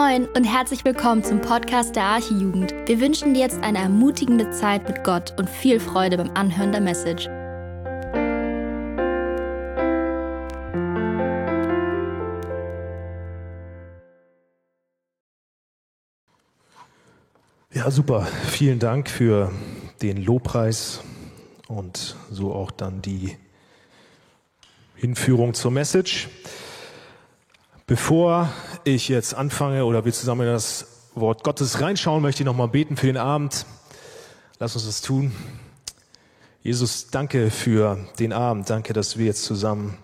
Moin und herzlich willkommen zum Podcast der Archijugend. Wir wünschen dir jetzt eine ermutigende Zeit mit Gott und viel Freude beim Anhören der Message. Ja, super. Vielen Dank für den Lobpreis und so auch dann die Hinführung zur Message. Bevor ich jetzt anfange oder wir zusammen in das Wort Gottes reinschauen, möchte ich nochmal beten für den Abend. Lass uns das tun. Jesus, danke für den Abend. Danke, dass wir jetzt zusammen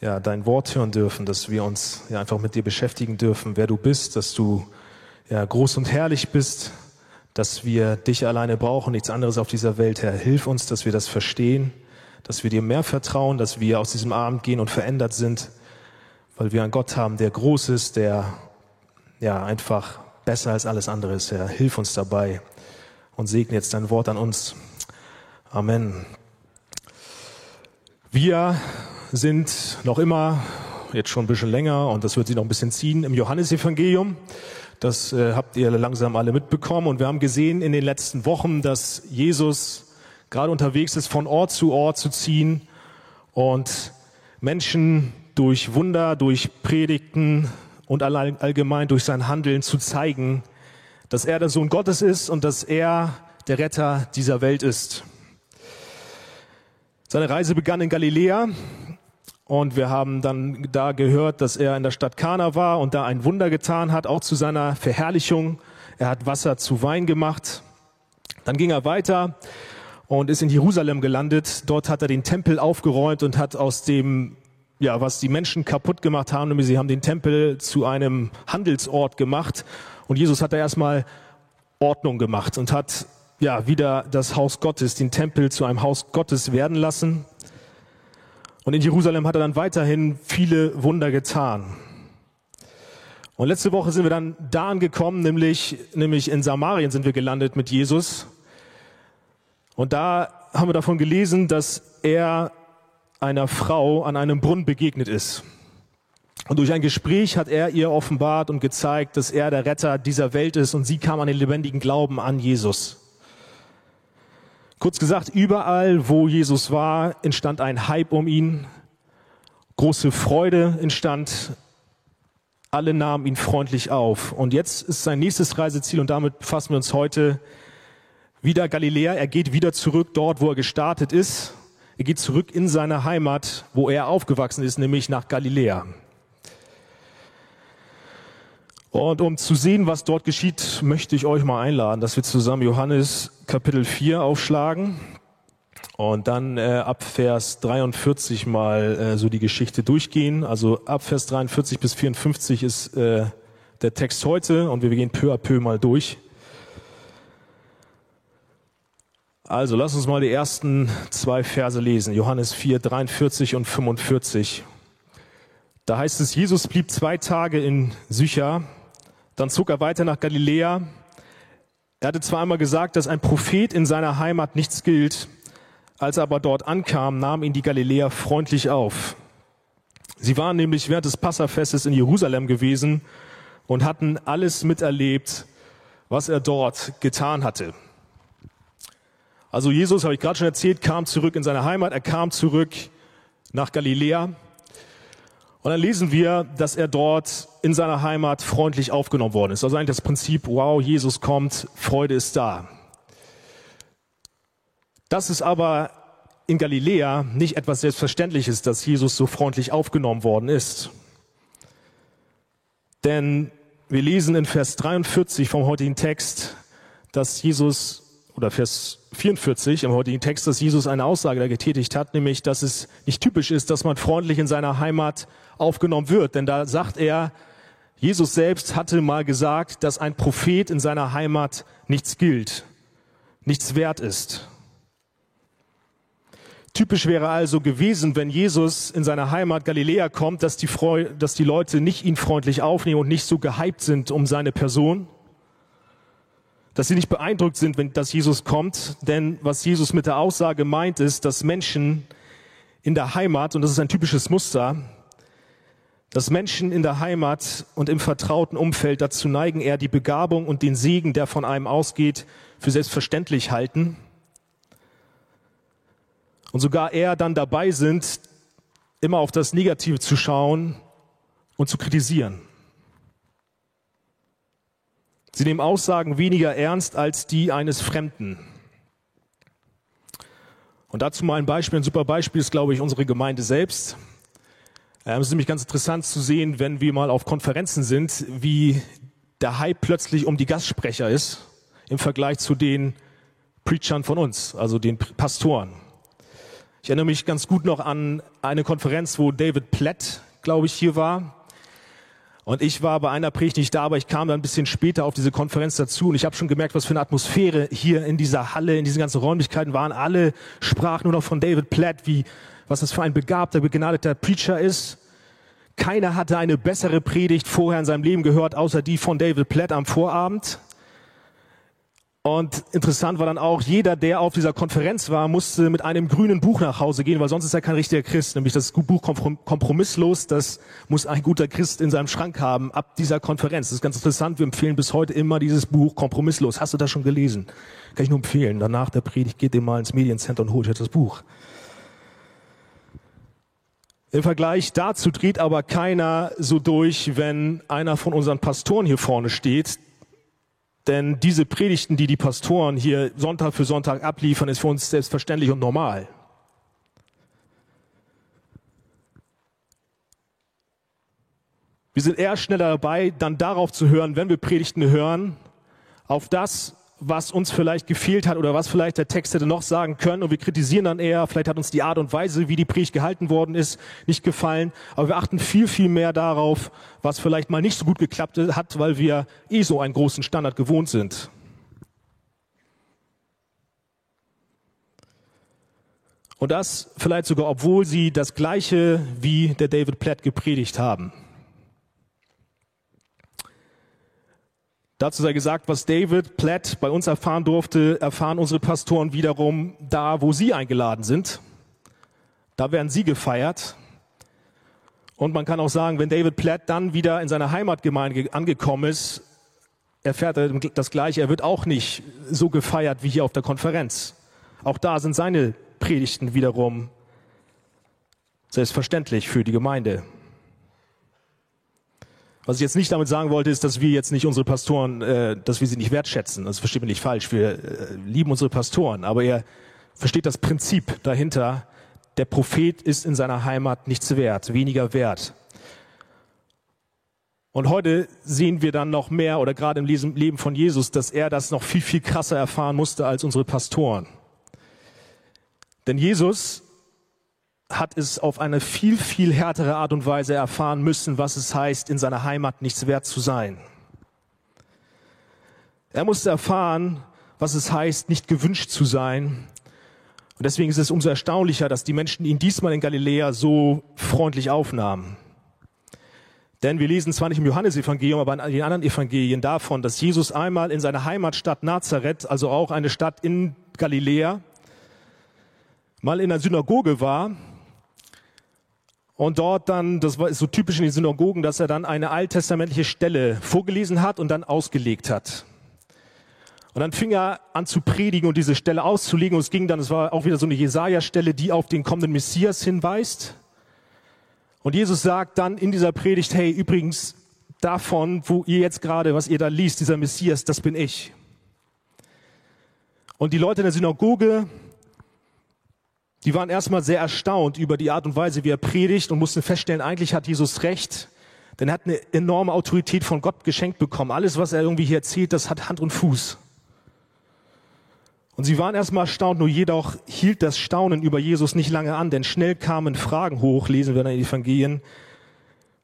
ja, dein Wort hören dürfen, dass wir uns ja, einfach mit dir beschäftigen dürfen, wer du bist, dass du ja, groß und herrlich bist, dass wir dich alleine brauchen, nichts anderes auf dieser Welt, Herr. Hilf uns, dass wir das verstehen, dass wir dir mehr vertrauen, dass wir aus diesem Abend gehen und verändert sind weil wir einen Gott haben, der groß ist, der ja einfach besser als alles andere ist. Herr, hilf uns dabei und segne jetzt dein Wort an uns. Amen. Wir sind noch immer, jetzt schon ein bisschen länger, und das wird sich noch ein bisschen ziehen, im Johannesevangelium. Das äh, habt ihr langsam alle mitbekommen. Und wir haben gesehen in den letzten Wochen, dass Jesus gerade unterwegs ist, von Ort zu Ort zu ziehen und Menschen durch Wunder, durch Predigten und allgemein durch sein Handeln zu zeigen, dass er der Sohn Gottes ist und dass er der Retter dieser Welt ist. Seine Reise begann in Galiläa und wir haben dann da gehört, dass er in der Stadt Kana war und da ein Wunder getan hat, auch zu seiner Verherrlichung. Er hat Wasser zu Wein gemacht. Dann ging er weiter und ist in Jerusalem gelandet. Dort hat er den Tempel aufgeräumt und hat aus dem ja, was die Menschen kaputt gemacht haben, nämlich sie haben den Tempel zu einem Handelsort gemacht und Jesus hat da erstmal Ordnung gemacht und hat ja wieder das Haus Gottes, den Tempel zu einem Haus Gottes werden lassen. Und in Jerusalem hat er dann weiterhin viele Wunder getan. Und letzte Woche sind wir dann da angekommen, nämlich, nämlich in Samarien sind wir gelandet mit Jesus. Und da haben wir davon gelesen, dass er einer Frau an einem Brunnen begegnet ist. Und durch ein Gespräch hat er ihr offenbart und gezeigt, dass er der Retter dieser Welt ist und sie kam an den lebendigen Glauben an Jesus. Kurz gesagt, überall, wo Jesus war, entstand ein Hype um ihn, große Freude entstand, alle nahmen ihn freundlich auf. Und jetzt ist sein nächstes Reiseziel und damit befassen wir uns heute wieder Galiläa. Er geht wieder zurück dort, wo er gestartet ist er geht zurück in seine Heimat, wo er aufgewachsen ist, nämlich nach Galiläa. Und um zu sehen, was dort geschieht, möchte ich euch mal einladen, dass wir zusammen Johannes Kapitel 4 aufschlagen und dann äh, ab Vers 43 mal äh, so die Geschichte durchgehen. Also ab Vers 43 bis 54 ist äh, der Text heute und wir gehen peu à peu mal durch. Also lass uns mal die ersten zwei Verse lesen. Johannes 4, 43 und 45. Da heißt es, Jesus blieb zwei Tage in Sycha, dann zog er weiter nach Galiläa. Er hatte zwar einmal gesagt, dass ein Prophet in seiner Heimat nichts gilt, als er aber dort ankam, nahm ihn die Galiläer freundlich auf. Sie waren nämlich während des Passafestes in Jerusalem gewesen und hatten alles miterlebt, was er dort getan hatte. Also Jesus, habe ich gerade schon erzählt, kam zurück in seine Heimat, er kam zurück nach Galiläa. Und dann lesen wir, dass er dort in seiner Heimat freundlich aufgenommen worden ist. Also eigentlich das Prinzip, wow, Jesus kommt, Freude ist da. Das ist aber in Galiläa nicht etwas Selbstverständliches, dass Jesus so freundlich aufgenommen worden ist. Denn wir lesen in Vers 43 vom heutigen Text, dass Jesus oder Vers 44 im heutigen Text, dass Jesus eine Aussage da getätigt hat, nämlich, dass es nicht typisch ist, dass man freundlich in seiner Heimat aufgenommen wird. Denn da sagt er, Jesus selbst hatte mal gesagt, dass ein Prophet in seiner Heimat nichts gilt, nichts wert ist. Typisch wäre also gewesen, wenn Jesus in seiner Heimat Galiläa kommt, dass die, Freu dass die Leute nicht ihn freundlich aufnehmen und nicht so gehypt sind um seine Person, dass sie nicht beeindruckt sind, wenn dass Jesus kommt, denn was Jesus mit der Aussage meint, ist, dass Menschen in der Heimat, und das ist ein typisches Muster, dass Menschen in der Heimat und im vertrauten Umfeld dazu neigen, eher die Begabung und den Segen, der von einem ausgeht, für selbstverständlich halten und sogar eher dann dabei sind, immer auf das Negative zu schauen und zu kritisieren. Sie nehmen Aussagen weniger ernst als die eines Fremden. Und dazu mal ein Beispiel, ein super Beispiel ist, glaube ich, unsere Gemeinde selbst. Ähm, es ist nämlich ganz interessant zu sehen, wenn wir mal auf Konferenzen sind, wie der Hype plötzlich um die Gastsprecher ist im Vergleich zu den Preachern von uns, also den Pastoren. Ich erinnere mich ganz gut noch an eine Konferenz, wo David Platt, glaube ich, hier war. Und ich war bei einer Predigt nicht da, aber ich kam dann ein bisschen später auf diese Konferenz dazu und ich habe schon gemerkt, was für eine Atmosphäre hier in dieser Halle, in diesen ganzen Räumlichkeiten waren. Alle sprachen nur noch von David Platt, wie was das für ein begabter, begnadeter Preacher ist. Keiner hatte eine bessere Predigt vorher in seinem Leben gehört, außer die von David Platt am Vorabend. Und interessant war dann auch, jeder, der auf dieser Konferenz war, musste mit einem grünen Buch nach Hause gehen, weil sonst ist er kein richtiger Christ. Nämlich das Buch Kompromisslos, das muss ein guter Christ in seinem Schrank haben ab dieser Konferenz. Das ist ganz interessant. Wir empfehlen bis heute immer dieses Buch Kompromisslos. Hast du das schon gelesen? Kann ich nur empfehlen. Danach der Predigt geht ihr mal ins Mediencenter und holt euch das Buch. Im Vergleich dazu dreht aber keiner so durch, wenn einer von unseren Pastoren hier vorne steht. Denn diese Predigten, die die Pastoren hier Sonntag für Sonntag abliefern, ist für uns selbstverständlich und normal. Wir sind eher schneller dabei, dann darauf zu hören, wenn wir Predigten hören, auf das, was uns vielleicht gefehlt hat oder was vielleicht der Text hätte noch sagen können. Und wir kritisieren dann eher, vielleicht hat uns die Art und Weise, wie die Predigt gehalten worden ist, nicht gefallen. Aber wir achten viel, viel mehr darauf, was vielleicht mal nicht so gut geklappt hat, weil wir eh so einen großen Standard gewohnt sind. Und das vielleicht sogar, obwohl sie das Gleiche wie der David Platt gepredigt haben. Dazu sei gesagt, was David Platt bei uns erfahren durfte, erfahren unsere Pastoren wiederum da, wo sie eingeladen sind. Da werden sie gefeiert. Und man kann auch sagen, wenn David Platt dann wieder in seiner Heimatgemeinde angekommen ist, erfährt er das Gleiche. Er wird auch nicht so gefeiert wie hier auf der Konferenz. Auch da sind seine Predigten wiederum selbstverständlich für die Gemeinde. Was ich jetzt nicht damit sagen wollte, ist, dass wir jetzt nicht unsere Pastoren, äh, dass wir sie nicht wertschätzen. Das versteht mich nicht falsch. Wir äh, lieben unsere Pastoren, aber er versteht das Prinzip dahinter. Der Prophet ist in seiner Heimat nichts wert, weniger wert. Und heute sehen wir dann noch mehr, oder gerade im Leben von Jesus, dass er das noch viel, viel krasser erfahren musste als unsere Pastoren. Denn Jesus hat es auf eine viel, viel härtere Art und Weise erfahren müssen, was es heißt, in seiner Heimat nichts wert zu sein. Er musste erfahren, was es heißt, nicht gewünscht zu sein. Und deswegen ist es umso erstaunlicher, dass die Menschen ihn diesmal in Galiläa so freundlich aufnahmen. Denn wir lesen zwar nicht im Johannesevangelium, aber in den anderen Evangelien davon, dass Jesus einmal in seiner Heimatstadt Nazareth, also auch eine Stadt in Galiläa, mal in der Synagoge war und dort dann, das war so typisch in den Synagogen, dass er dann eine alttestamentliche Stelle vorgelesen hat und dann ausgelegt hat. Und dann fing er an zu predigen und diese Stelle auszulegen. Und es ging dann, es war auch wieder so eine Jesaja-Stelle, die auf den kommenden Messias hinweist. Und Jesus sagt dann in dieser Predigt, hey, übrigens, davon, wo ihr jetzt gerade, was ihr da liest, dieser Messias, das bin ich. Und die Leute in der Synagoge, die waren erstmal sehr erstaunt über die Art und Weise, wie er predigt und mussten feststellen, eigentlich hat Jesus recht, denn er hat eine enorme Autorität von Gott geschenkt bekommen. Alles, was er irgendwie hier erzählt, das hat Hand und Fuß. Und sie waren erstmal erstaunt, nur jedoch hielt das Staunen über Jesus nicht lange an, denn schnell kamen Fragen hoch, lesen wir in den Evangelien,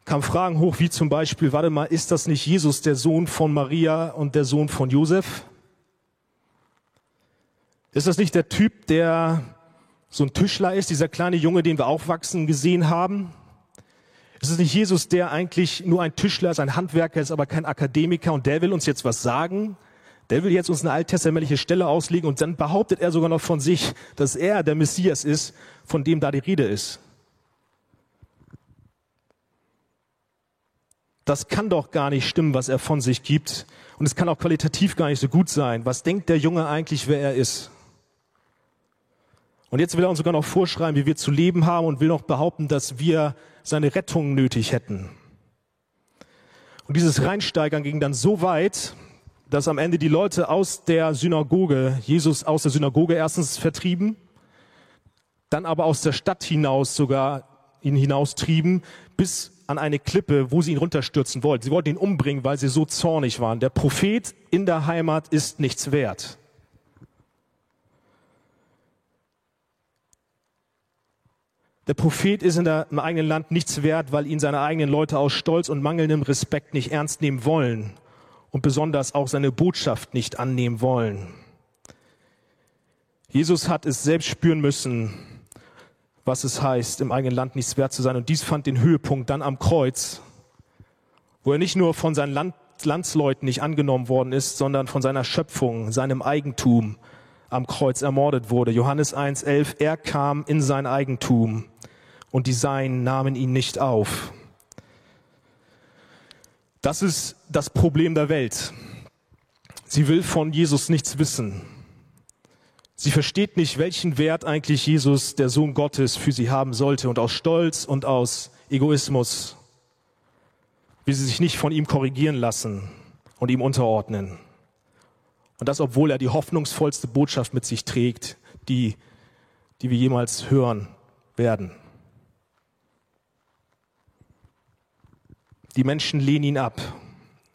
kamen Fragen hoch, wie zum Beispiel, warte mal, ist das nicht Jesus, der Sohn von Maria und der Sohn von Josef? Ist das nicht der Typ, der so ein Tischler ist, dieser kleine Junge, den wir aufwachsen gesehen haben? Ist es nicht Jesus, der eigentlich nur ein Tischler ist, ein Handwerker ist, aber kein Akademiker und der will uns jetzt was sagen? Der will jetzt uns eine alttestamentliche Stelle auslegen und dann behauptet er sogar noch von sich, dass er der Messias ist, von dem da die Rede ist. das kann doch gar nicht stimmen, was er von sich gibt. Und es kann auch qualitativ gar nicht so gut sein. Was denkt der Junge eigentlich, wer er ist? Und jetzt will er uns sogar noch vorschreiben, wie wir zu leben haben und will noch behaupten, dass wir seine Rettung nötig hätten. Und dieses Reinsteigern ging dann so weit, dass am Ende die Leute aus der Synagoge, Jesus aus der Synagoge erstens vertrieben, dann aber aus der Stadt hinaus sogar ihn hinaustrieben, bis an eine Klippe, wo sie ihn runterstürzen wollten. Sie wollten ihn umbringen, weil sie so zornig waren. Der Prophet in der Heimat ist nichts wert. Der Prophet ist in der, im eigenen Land nichts wert, weil ihn seine eigenen Leute aus Stolz und mangelndem Respekt nicht ernst nehmen wollen und besonders auch seine Botschaft nicht annehmen wollen. Jesus hat es selbst spüren müssen, was es heißt, im eigenen Land nichts wert zu sein. Und dies fand den Höhepunkt dann am Kreuz, wo er nicht nur von seinen Land Landsleuten nicht angenommen worden ist, sondern von seiner Schöpfung, seinem Eigentum am Kreuz ermordet wurde. Johannes 1.11, er kam in sein Eigentum und die Seinen nahmen ihn nicht auf. Das ist das Problem der Welt. Sie will von Jesus nichts wissen. Sie versteht nicht, welchen Wert eigentlich Jesus, der Sohn Gottes, für sie haben sollte. Und aus Stolz und aus Egoismus will sie sich nicht von ihm korrigieren lassen und ihm unterordnen. Und das, obwohl er die hoffnungsvollste Botschaft mit sich trägt, die, die wir jemals hören werden. Die Menschen lehnen ihn ab,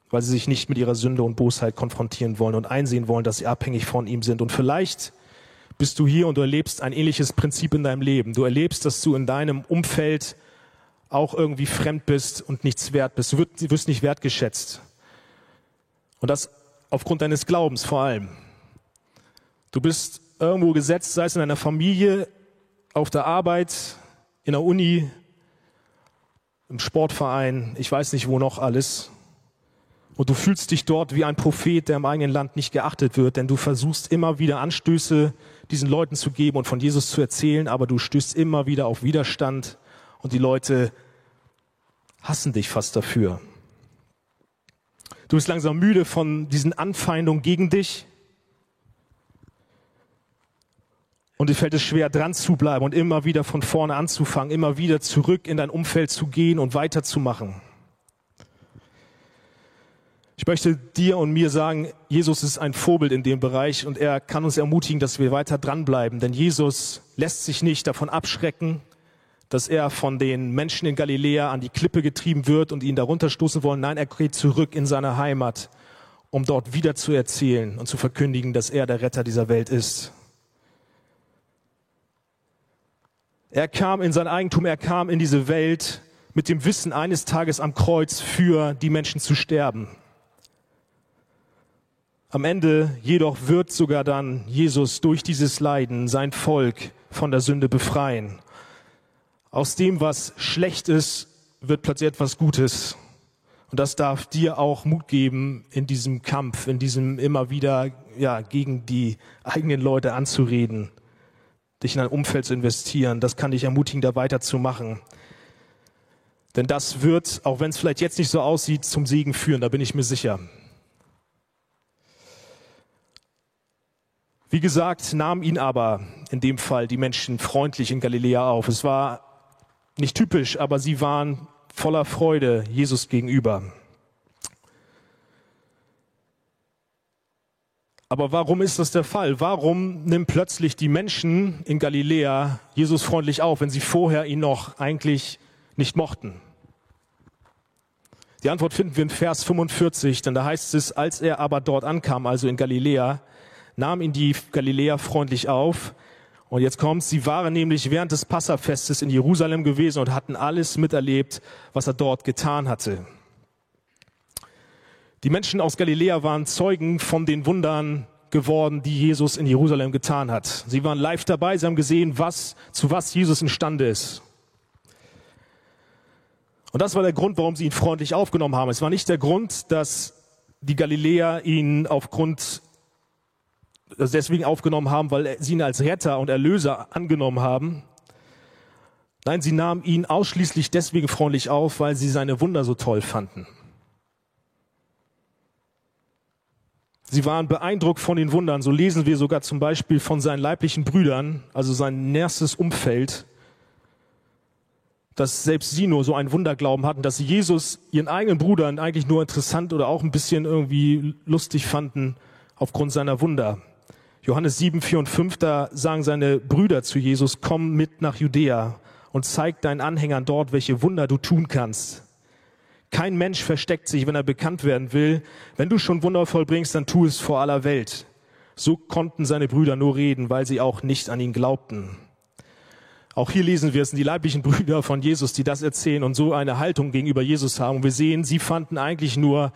weil sie sich nicht mit ihrer Sünde und Bosheit konfrontieren wollen und einsehen wollen, dass sie abhängig von ihm sind. Und vielleicht bist du hier und du erlebst ein ähnliches Prinzip in deinem Leben. Du erlebst, dass du in deinem Umfeld auch irgendwie fremd bist und nichts wert bist. Du wirst nicht wertgeschätzt. Und das aufgrund deines Glaubens vor allem. Du bist irgendwo gesetzt, sei es in deiner Familie, auf der Arbeit, in der Uni, im Sportverein, ich weiß nicht wo noch alles. Und du fühlst dich dort wie ein Prophet, der im eigenen Land nicht geachtet wird, denn du versuchst immer wieder Anstöße diesen Leuten zu geben und von Jesus zu erzählen, aber du stößt immer wieder auf Widerstand und die Leute hassen dich fast dafür. Du bist langsam müde von diesen Anfeindungen gegen dich. Und dir fällt es schwer, dran zu bleiben und immer wieder von vorne anzufangen, immer wieder zurück in dein Umfeld zu gehen und weiterzumachen. Ich möchte dir und mir sagen, Jesus ist ein Vorbild in dem Bereich und er kann uns ermutigen, dass wir weiter dranbleiben. Denn Jesus lässt sich nicht davon abschrecken, dass er von den Menschen in Galiläa an die Klippe getrieben wird und ihn darunter stoßen wollen. Nein, er geht zurück in seine Heimat, um dort wieder zu erzählen und zu verkündigen, dass er der Retter dieser Welt ist. Er kam in sein Eigentum, er kam in diese Welt mit dem Wissen, eines Tages am Kreuz für die Menschen zu sterben. Am Ende jedoch wird sogar dann Jesus durch dieses Leiden sein Volk von der Sünde befreien. Aus dem, was schlecht ist, wird plötzlich etwas Gutes. Und das darf dir auch Mut geben, in diesem Kampf, in diesem immer wieder, ja, gegen die eigenen Leute anzureden, dich in ein Umfeld zu investieren. Das kann dich ermutigen, da weiterzumachen. Denn das wird, auch wenn es vielleicht jetzt nicht so aussieht, zum Segen führen, da bin ich mir sicher. Wie gesagt, nahmen ihn aber in dem Fall die Menschen freundlich in Galiläa auf. Es war nicht typisch, aber sie waren voller Freude Jesus gegenüber. Aber warum ist das der Fall? Warum nimmt plötzlich die Menschen in Galiläa Jesus freundlich auf, wenn sie vorher ihn noch eigentlich nicht mochten? Die Antwort finden wir in Vers 45, denn da heißt es, als er aber dort ankam, also in Galiläa, nahm ihn die Galiläer freundlich auf, und jetzt kommt's, sie waren nämlich während des Passafestes in Jerusalem gewesen und hatten alles miterlebt, was er dort getan hatte. Die Menschen aus Galiläa waren Zeugen von den Wundern geworden, die Jesus in Jerusalem getan hat. Sie waren live dabei, sie haben gesehen, was, zu was Jesus imstande ist. Und das war der Grund, warum sie ihn freundlich aufgenommen haben. Es war nicht der Grund, dass die Galiläer ihn aufgrund deswegen aufgenommen haben, weil sie ihn als Retter und Erlöser angenommen haben. Nein, sie nahmen ihn ausschließlich deswegen freundlich auf, weil sie seine Wunder so toll fanden. Sie waren beeindruckt von den Wundern. So lesen wir sogar zum Beispiel von seinen leiblichen Brüdern, also sein nächstes Umfeld, dass selbst sie nur so einen Wunderglauben hatten, dass sie Jesus, ihren eigenen Brudern, eigentlich nur interessant oder auch ein bisschen irgendwie lustig fanden aufgrund seiner Wunder. Johannes 7, 4 und 5, da sagen seine Brüder zu Jesus, komm mit nach Judäa und zeig deinen Anhängern dort, welche Wunder du tun kannst. Kein Mensch versteckt sich, wenn er bekannt werden will. Wenn du schon Wunder vollbringst, dann tu es vor aller Welt. So konnten seine Brüder nur reden, weil sie auch nicht an ihn glaubten. Auch hier lesen wir es sind die leiblichen Brüder von Jesus, die das erzählen und so eine Haltung gegenüber Jesus haben. Und wir sehen, sie fanden eigentlich nur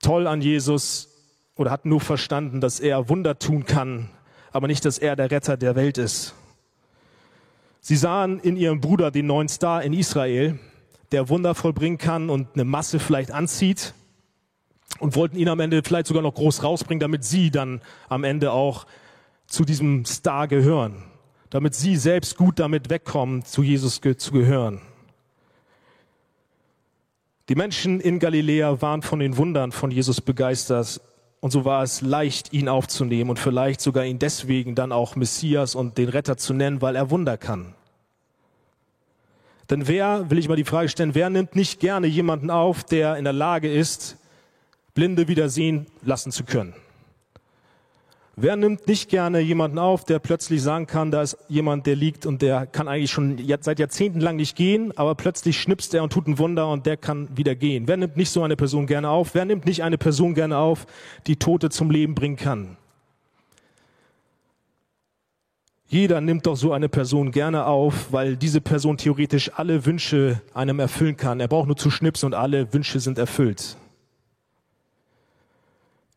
toll an Jesus oder hatten nur verstanden, dass er Wunder tun kann, aber nicht, dass er der Retter der Welt ist. Sie sahen in ihrem Bruder den neuen Star in Israel, der Wunder vollbringen kann und eine Masse vielleicht anzieht und wollten ihn am Ende vielleicht sogar noch groß rausbringen, damit sie dann am Ende auch zu diesem Star gehören, damit sie selbst gut damit wegkommen, zu Jesus ge zu gehören. Die Menschen in Galiläa waren von den Wundern von Jesus begeistert und so war es leicht, ihn aufzunehmen und vielleicht sogar ihn deswegen dann auch Messias und den Retter zu nennen, weil er Wunder kann. Denn wer, will ich mal die Frage stellen, wer nimmt nicht gerne jemanden auf, der in der Lage ist, Blinde wieder sehen lassen zu können? Wer nimmt nicht gerne jemanden auf, der plötzlich sagen kann, da ist jemand, der liegt und der kann eigentlich schon seit Jahrzehnten lang nicht gehen, aber plötzlich schnipst er und tut ein Wunder und der kann wieder gehen. Wer nimmt nicht so eine Person gerne auf? Wer nimmt nicht eine Person gerne auf, die Tote zum Leben bringen kann? Jeder nimmt doch so eine Person gerne auf, weil diese Person theoretisch alle Wünsche einem erfüllen kann. Er braucht nur zu schnipsen und alle Wünsche sind erfüllt.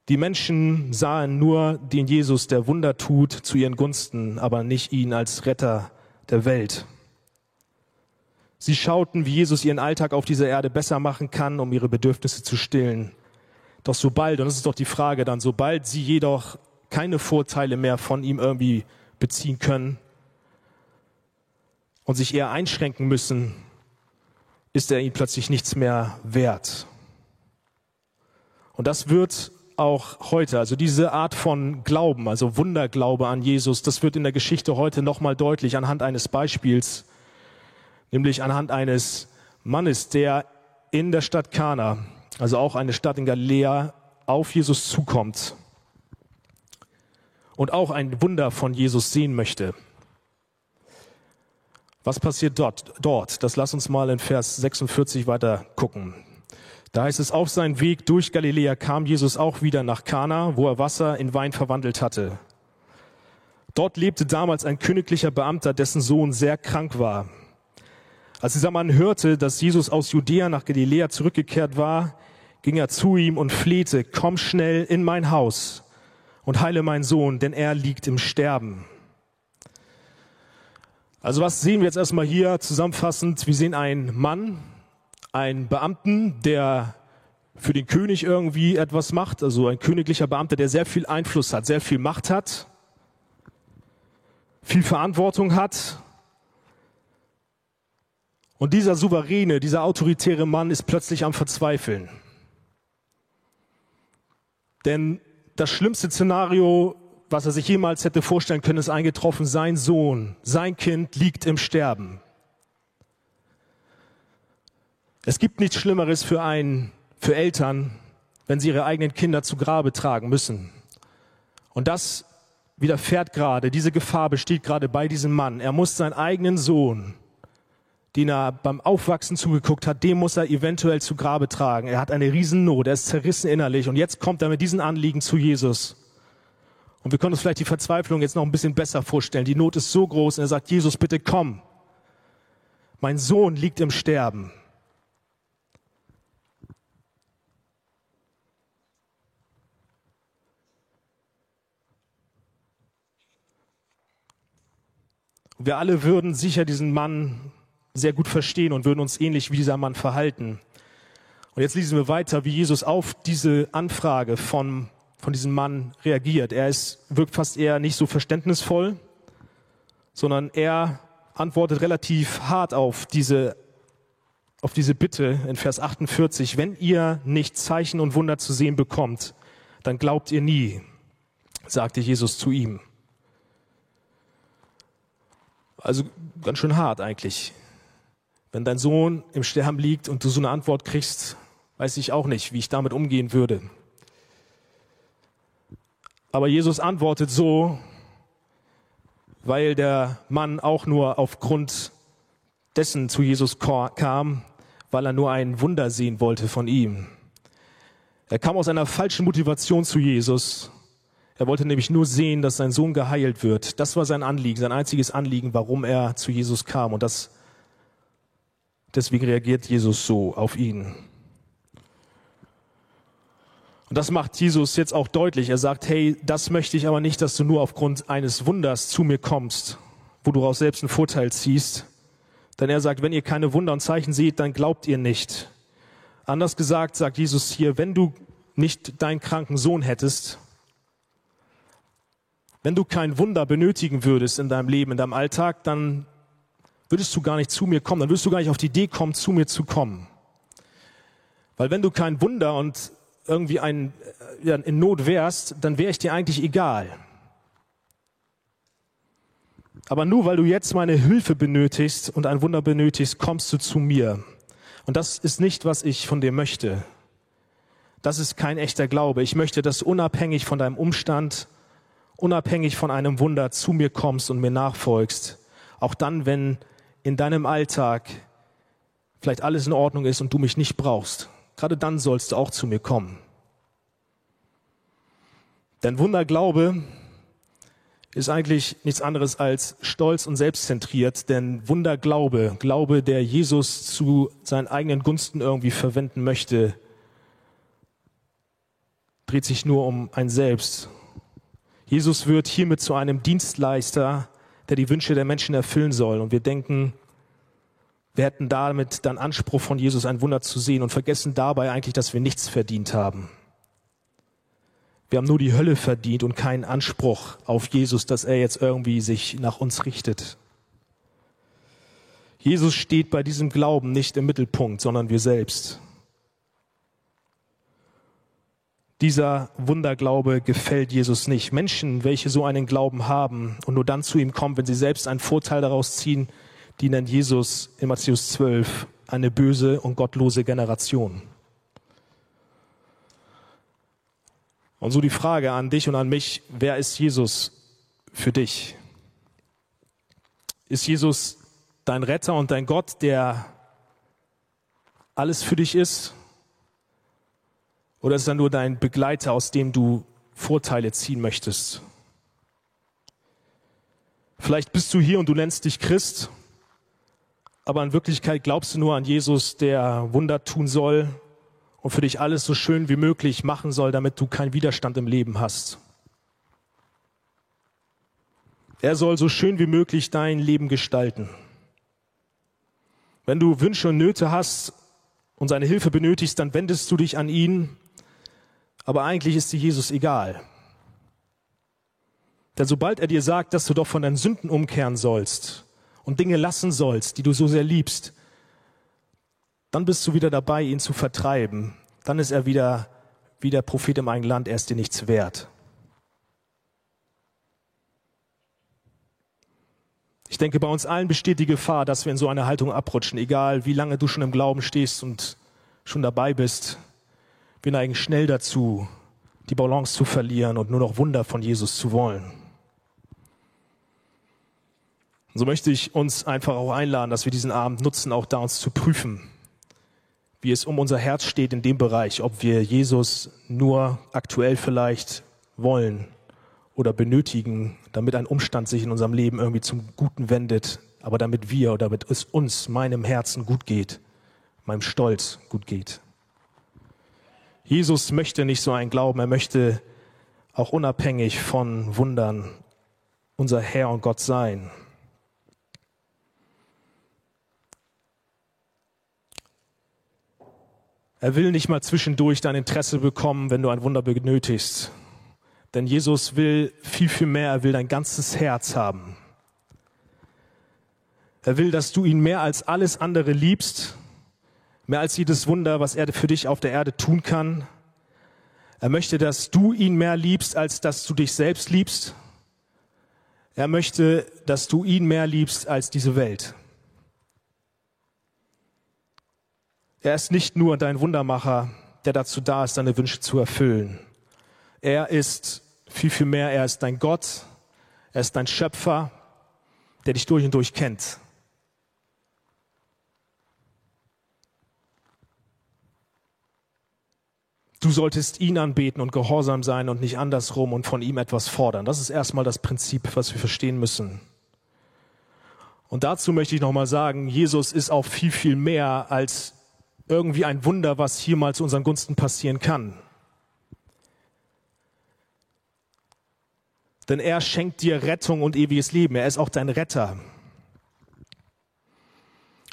Die Menschen sahen nur den Jesus, der Wunder tut, zu ihren Gunsten, aber nicht ihn als Retter der Welt. Sie schauten, wie Jesus ihren Alltag auf dieser Erde besser machen kann, um ihre Bedürfnisse zu stillen. Doch sobald, und das ist doch die Frage dann, sobald sie jedoch keine Vorteile mehr von ihm irgendwie beziehen können und sich eher einschränken müssen, ist er ihnen plötzlich nichts mehr wert. Und das wird auch heute, also diese Art von Glauben, also Wunderglaube an Jesus, das wird in der Geschichte heute nochmal deutlich anhand eines Beispiels, nämlich anhand eines Mannes, der in der Stadt Kana, also auch eine Stadt in Galiläa, auf Jesus zukommt und auch ein Wunder von Jesus sehen möchte. Was passiert dort? Dort, das lass uns mal in Vers 46 weiter gucken. Da heißt es, auf seinem Weg durch Galiläa kam Jesus auch wieder nach Kana, wo er Wasser in Wein verwandelt hatte. Dort lebte damals ein königlicher Beamter, dessen Sohn sehr krank war. Als dieser Mann hörte, dass Jesus aus Judäa nach Galiläa zurückgekehrt war, ging er zu ihm und flehte, komm schnell in mein Haus und heile meinen Sohn, denn er liegt im Sterben. Also was sehen wir jetzt erstmal hier zusammenfassend? Wir sehen einen Mann, einen Beamten, der für den König irgendwie etwas macht, also ein königlicher Beamter, der sehr viel Einfluss hat, sehr viel Macht hat, viel Verantwortung hat. Und dieser souveräne, dieser autoritäre Mann ist plötzlich am Verzweifeln. Denn das schlimmste Szenario, was er sich jemals hätte vorstellen können, ist eingetroffen. Sein Sohn, sein Kind liegt im Sterben. Es gibt nichts Schlimmeres für einen, für Eltern, wenn sie ihre eigenen Kinder zu Grabe tragen müssen. Und das widerfährt gerade, diese Gefahr besteht gerade bei diesem Mann. Er muss seinen eigenen Sohn den er beim Aufwachsen zugeguckt hat, dem muss er eventuell zu Grabe tragen. Er hat eine Riesennot, er ist zerrissen innerlich und jetzt kommt er mit diesen Anliegen zu Jesus. Und wir können uns vielleicht die Verzweiflung jetzt noch ein bisschen besser vorstellen. Die Not ist so groß und er sagt, Jesus, bitte komm. Mein Sohn liegt im Sterben. Wir alle würden sicher diesen Mann sehr gut verstehen und würden uns ähnlich wie dieser Mann verhalten. Und jetzt lesen wir weiter, wie Jesus auf diese Anfrage von, von diesem Mann reagiert. Er ist, wirkt fast eher nicht so verständnisvoll, sondern er antwortet relativ hart auf diese, auf diese Bitte in Vers 48. Wenn ihr nicht Zeichen und Wunder zu sehen bekommt, dann glaubt ihr nie, sagte Jesus zu ihm. Also ganz schön hart eigentlich. Wenn dein Sohn im Sterben liegt und du so eine Antwort kriegst, weiß ich auch nicht, wie ich damit umgehen würde. Aber Jesus antwortet so, weil der Mann auch nur aufgrund dessen zu Jesus kam, weil er nur ein Wunder sehen wollte von ihm. Er kam aus einer falschen Motivation zu Jesus. Er wollte nämlich nur sehen, dass sein Sohn geheilt wird. Das war sein Anliegen, sein einziges Anliegen, warum er zu Jesus kam. Und das, deswegen reagiert Jesus so auf ihn. Und das macht Jesus jetzt auch deutlich. Er sagt, hey, das möchte ich aber nicht, dass du nur aufgrund eines Wunders zu mir kommst, wo du daraus selbst einen Vorteil ziehst. Denn er sagt, wenn ihr keine Wunder und Zeichen seht, dann glaubt ihr nicht. Anders gesagt sagt Jesus hier, wenn du nicht deinen kranken Sohn hättest, wenn du kein Wunder benötigen würdest in deinem Leben, in deinem Alltag, dann würdest du gar nicht zu mir kommen, dann würdest du gar nicht auf die Idee kommen, zu mir zu kommen. Weil wenn du kein Wunder und irgendwie ein, ja, in Not wärst, dann wäre ich dir eigentlich egal. Aber nur weil du jetzt meine Hilfe benötigst und ein Wunder benötigst, kommst du zu mir. Und das ist nicht, was ich von dir möchte. Das ist kein echter Glaube. Ich möchte, dass du unabhängig von deinem Umstand, unabhängig von einem Wunder zu mir kommst und mir nachfolgst. Auch dann, wenn in deinem Alltag vielleicht alles in Ordnung ist und du mich nicht brauchst. Gerade dann sollst du auch zu mir kommen. Denn Wunderglaube ist eigentlich nichts anderes als stolz und selbstzentriert, denn Wunderglaube, Glaube, der Jesus zu seinen eigenen Gunsten irgendwie verwenden möchte, dreht sich nur um ein Selbst. Jesus wird hiermit zu einem Dienstleister, der die Wünsche der Menschen erfüllen soll. Und wir denken, wir hätten damit dann Anspruch von Jesus, ein Wunder zu sehen und vergessen dabei eigentlich, dass wir nichts verdient haben. Wir haben nur die Hölle verdient und keinen Anspruch auf Jesus, dass er jetzt irgendwie sich nach uns richtet. Jesus steht bei diesem Glauben nicht im Mittelpunkt, sondern wir selbst. Dieser Wunderglaube gefällt Jesus nicht. Menschen, welche so einen Glauben haben und nur dann zu ihm kommen, wenn sie selbst einen Vorteil daraus ziehen, die nennt Jesus in Matthäus 12 eine böse und gottlose Generation. Und so die Frage an dich und an mich, wer ist Jesus für dich? Ist Jesus dein Retter und dein Gott, der alles für dich ist? Oder ist er nur dein Begleiter, aus dem du Vorteile ziehen möchtest? Vielleicht bist du hier und du nennst dich Christ, aber in Wirklichkeit glaubst du nur an Jesus, der Wunder tun soll, und für dich alles so schön wie möglich machen soll, damit du keinen Widerstand im Leben hast. Er soll so schön wie möglich dein Leben gestalten. Wenn du Wünsche und Nöte hast und seine Hilfe benötigst, dann wendest du dich an ihn, aber eigentlich ist dir Jesus egal. Denn sobald er dir sagt, dass du doch von deinen Sünden umkehren sollst und Dinge lassen sollst, die du so sehr liebst, dann bist du wieder dabei, ihn zu vertreiben. Dann ist er wieder wie der Prophet im eigenen Land, er ist dir nichts wert. Ich denke, bei uns allen besteht die Gefahr, dass wir in so eine Haltung abrutschen, egal wie lange du schon im Glauben stehst und schon dabei bist. Wir neigen schnell dazu, die Balance zu verlieren und nur noch Wunder von Jesus zu wollen. Und so möchte ich uns einfach auch einladen, dass wir diesen Abend nutzen, auch da uns zu prüfen wie es um unser Herz steht in dem Bereich, ob wir Jesus nur aktuell vielleicht wollen oder benötigen, damit ein Umstand sich in unserem Leben irgendwie zum Guten wendet, aber damit wir oder damit es uns, meinem Herzen gut geht, meinem Stolz gut geht. Jesus möchte nicht so einen Glauben, er möchte auch unabhängig von Wundern unser Herr und Gott sein. Er will nicht mal zwischendurch dein Interesse bekommen, wenn du ein Wunder benötigst. Denn Jesus will viel, viel mehr. Er will dein ganzes Herz haben. Er will, dass du ihn mehr als alles andere liebst, mehr als jedes Wunder, was er für dich auf der Erde tun kann. Er möchte, dass du ihn mehr liebst, als dass du dich selbst liebst. Er möchte, dass du ihn mehr liebst als diese Welt. Er ist nicht nur dein Wundermacher, der dazu da ist, deine Wünsche zu erfüllen. Er ist viel, viel mehr. Er ist dein Gott. Er ist dein Schöpfer, der dich durch und durch kennt. Du solltest ihn anbeten und gehorsam sein und nicht andersrum und von ihm etwas fordern. Das ist erstmal das Prinzip, was wir verstehen müssen. Und dazu möchte ich nochmal sagen, Jesus ist auch viel, viel mehr als irgendwie ein Wunder, was hier mal zu unseren Gunsten passieren kann. Denn er schenkt dir Rettung und ewiges Leben. Er ist auch dein Retter.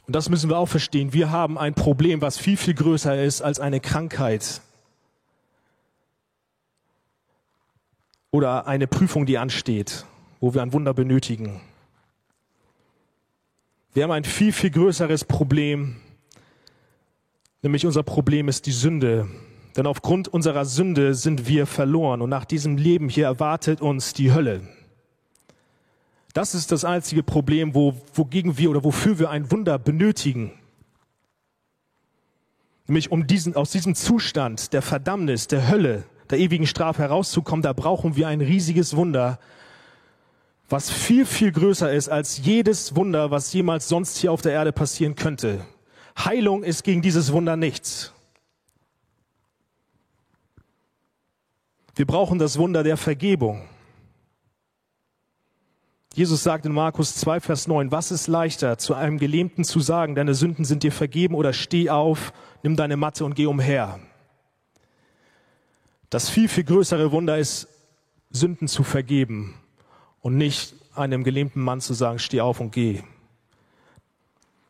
Und das müssen wir auch verstehen. Wir haben ein Problem, was viel, viel größer ist als eine Krankheit. Oder eine Prüfung, die ansteht, wo wir ein Wunder benötigen. Wir haben ein viel, viel größeres Problem, nämlich unser Problem ist die Sünde. Denn aufgrund unserer Sünde sind wir verloren und nach diesem Leben hier erwartet uns die Hölle. Das ist das einzige Problem, wo, wogegen wir oder wofür wir ein Wunder benötigen. Nämlich um diesen, aus diesem Zustand der Verdammnis, der Hölle, der ewigen Strafe herauszukommen, da brauchen wir ein riesiges Wunder, was viel, viel größer ist als jedes Wunder, was jemals sonst hier auf der Erde passieren könnte. Heilung ist gegen dieses Wunder nichts. Wir brauchen das Wunder der Vergebung. Jesus sagt in Markus 2, Vers 9, was ist leichter, zu einem Gelähmten zu sagen, deine Sünden sind dir vergeben oder steh auf, nimm deine Matte und geh umher. Das viel, viel größere Wunder ist, Sünden zu vergeben und nicht einem gelähmten Mann zu sagen, steh auf und geh.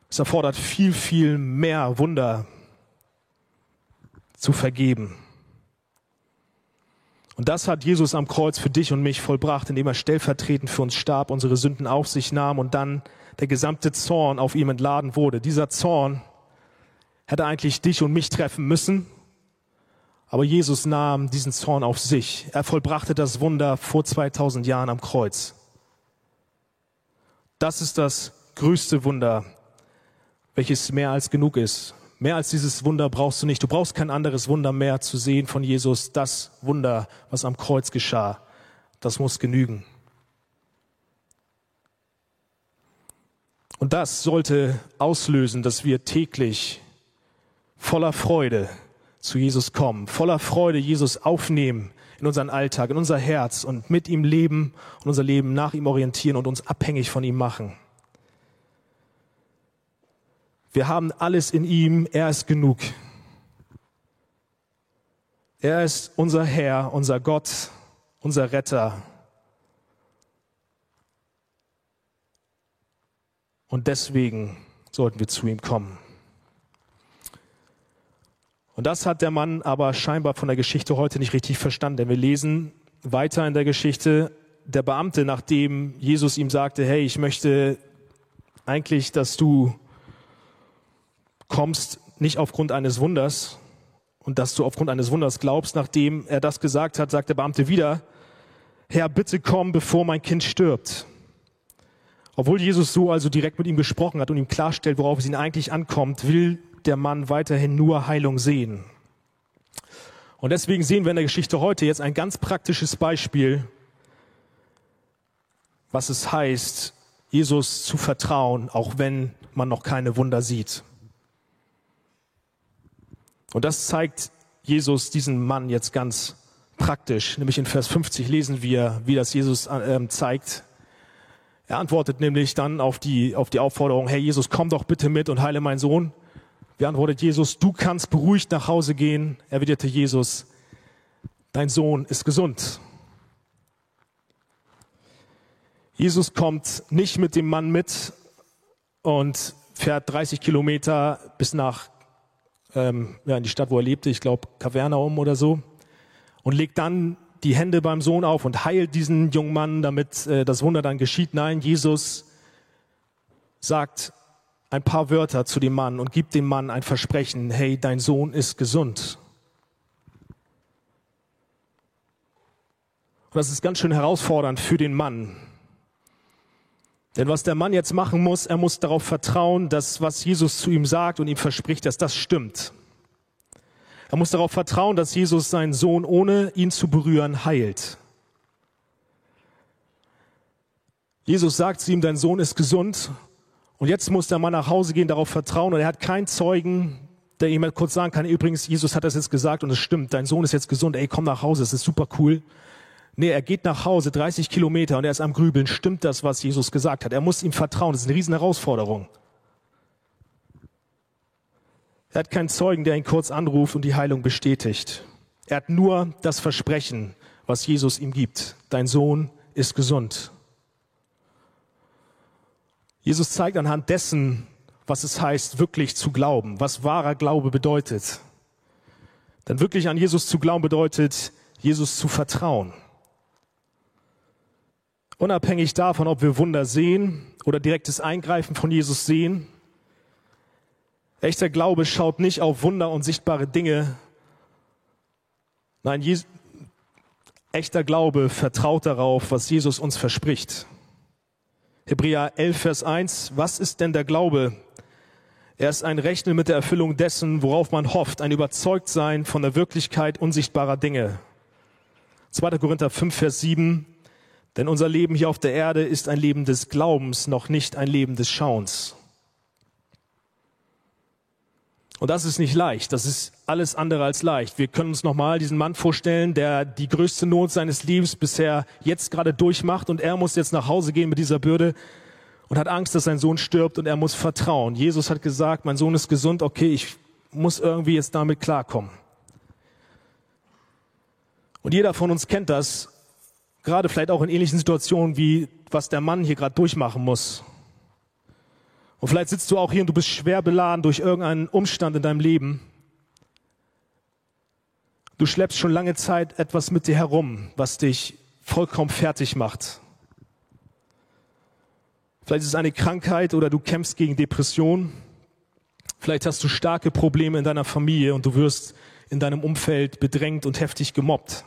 Es erfordert viel, viel mehr Wunder zu vergeben. Und das hat Jesus am Kreuz für dich und mich vollbracht, indem er stellvertretend für uns starb, unsere Sünden auf sich nahm und dann der gesamte Zorn auf ihm entladen wurde. Dieser Zorn hätte eigentlich dich und mich treffen müssen, aber Jesus nahm diesen Zorn auf sich. Er vollbrachte das Wunder vor 2000 Jahren am Kreuz. Das ist das größte Wunder, welches mehr als genug ist. Mehr als dieses Wunder brauchst du nicht. Du brauchst kein anderes Wunder mehr zu sehen von Jesus. Das Wunder, was am Kreuz geschah, das muss genügen. Und das sollte auslösen, dass wir täglich voller Freude zu Jesus kommen, voller Freude Jesus aufnehmen in unseren Alltag, in unser Herz und mit ihm leben und unser Leben nach ihm orientieren und uns abhängig von ihm machen. Wir haben alles in ihm, er ist genug. Er ist unser Herr, unser Gott, unser Retter. Und deswegen sollten wir zu ihm kommen. Und das hat der Mann aber scheinbar von der Geschichte heute nicht richtig verstanden, denn wir lesen weiter in der Geschichte, der Beamte, nachdem Jesus ihm sagte, hey, ich möchte eigentlich, dass du kommst, nicht aufgrund eines Wunders und dass du aufgrund eines Wunders glaubst, nachdem er das gesagt hat, sagt der Beamte wieder, Herr, bitte komm, bevor mein Kind stirbt. Obwohl Jesus so also direkt mit ihm gesprochen hat und ihm klarstellt, worauf es ihn eigentlich ankommt, will der Mann weiterhin nur Heilung sehen. Und deswegen sehen wir in der Geschichte heute jetzt ein ganz praktisches Beispiel, was es heißt, Jesus zu vertrauen, auch wenn man noch keine Wunder sieht. Und das zeigt Jesus diesen Mann jetzt ganz praktisch. Nämlich in Vers 50 lesen wir, wie das Jesus äh, zeigt. Er antwortet nämlich dann auf die, auf die Aufforderung, Herr Jesus, komm doch bitte mit und heile meinen Sohn. Wie antwortet Jesus, du kannst beruhigt nach Hause gehen. Erwiderte Jesus, dein Sohn ist gesund. Jesus kommt nicht mit dem Mann mit und fährt 30 Kilometer bis nach ähm, ja, in die Stadt, wo er lebte, ich glaube Kavernaum oder so, und legt dann die Hände beim Sohn auf und heilt diesen jungen Mann, damit äh, das Wunder dann geschieht. Nein, Jesus sagt, ein paar Wörter zu dem Mann und gibt dem Mann ein Versprechen, hey, dein Sohn ist gesund. Und das ist ganz schön herausfordernd für den Mann. Denn was der Mann jetzt machen muss, er muss darauf vertrauen, dass was Jesus zu ihm sagt und ihm verspricht, dass das stimmt. Er muss darauf vertrauen, dass Jesus seinen Sohn ohne ihn zu berühren heilt. Jesus sagt zu ihm, dein Sohn ist gesund. Und jetzt muss der Mann nach Hause gehen, darauf vertrauen. Und er hat keinen Zeugen, der ihm kurz sagen kann, übrigens, Jesus hat das jetzt gesagt und es stimmt, dein Sohn ist jetzt gesund, ey, komm nach Hause, es ist super cool. Nee, er geht nach Hause, 30 Kilometer, und er ist am Grübeln. Stimmt das, was Jesus gesagt hat? Er muss ihm vertrauen. Das ist eine riesen Herausforderung. Er hat keinen Zeugen, der ihn kurz anruft und die Heilung bestätigt. Er hat nur das Versprechen, was Jesus ihm gibt. Dein Sohn ist gesund. Jesus zeigt anhand dessen, was es heißt, wirklich zu glauben, was wahrer Glaube bedeutet. Denn wirklich an Jesus zu glauben bedeutet, Jesus zu vertrauen. Unabhängig davon, ob wir Wunder sehen oder direktes Eingreifen von Jesus sehen, echter Glaube schaut nicht auf Wunder und sichtbare Dinge. Nein, Je echter Glaube vertraut darauf, was Jesus uns verspricht. Hebräer 11, Vers 1. Was ist denn der Glaube? Er ist ein Rechnen mit der Erfüllung dessen, worauf man hofft, ein Überzeugtsein von der Wirklichkeit unsichtbarer Dinge. 2. Korinther 5, Vers 7. Denn unser Leben hier auf der Erde ist ein Leben des Glaubens, noch nicht ein Leben des Schauens. Und das ist nicht leicht. Das ist alles andere als leicht. Wir können uns nochmal diesen Mann vorstellen, der die größte Not seines Lebens bisher jetzt gerade durchmacht und er muss jetzt nach Hause gehen mit dieser Bürde und hat Angst, dass sein Sohn stirbt und er muss vertrauen. Jesus hat gesagt, mein Sohn ist gesund, okay, ich muss irgendwie jetzt damit klarkommen. Und jeder von uns kennt das, Gerade vielleicht auch in ähnlichen Situationen wie was der Mann hier gerade durchmachen muss. Und vielleicht sitzt du auch hier und du bist schwer beladen durch irgendeinen Umstand in deinem Leben. Du schleppst schon lange Zeit etwas mit dir herum, was dich vollkommen fertig macht. Vielleicht ist es eine Krankheit oder du kämpfst gegen Depression. Vielleicht hast du starke Probleme in deiner Familie und du wirst in deinem Umfeld bedrängt und heftig gemobbt.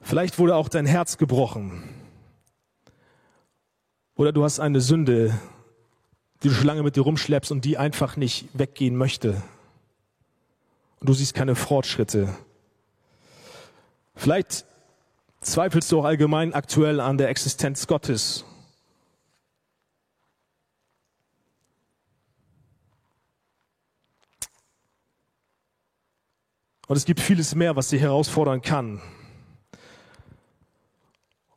Vielleicht wurde auch dein Herz gebrochen. Oder du hast eine Sünde, die du schon lange mit dir rumschleppst und die einfach nicht weggehen möchte. Und du siehst keine Fortschritte. Vielleicht zweifelst du auch allgemein aktuell an der Existenz Gottes. Und es gibt vieles mehr, was dich herausfordern kann.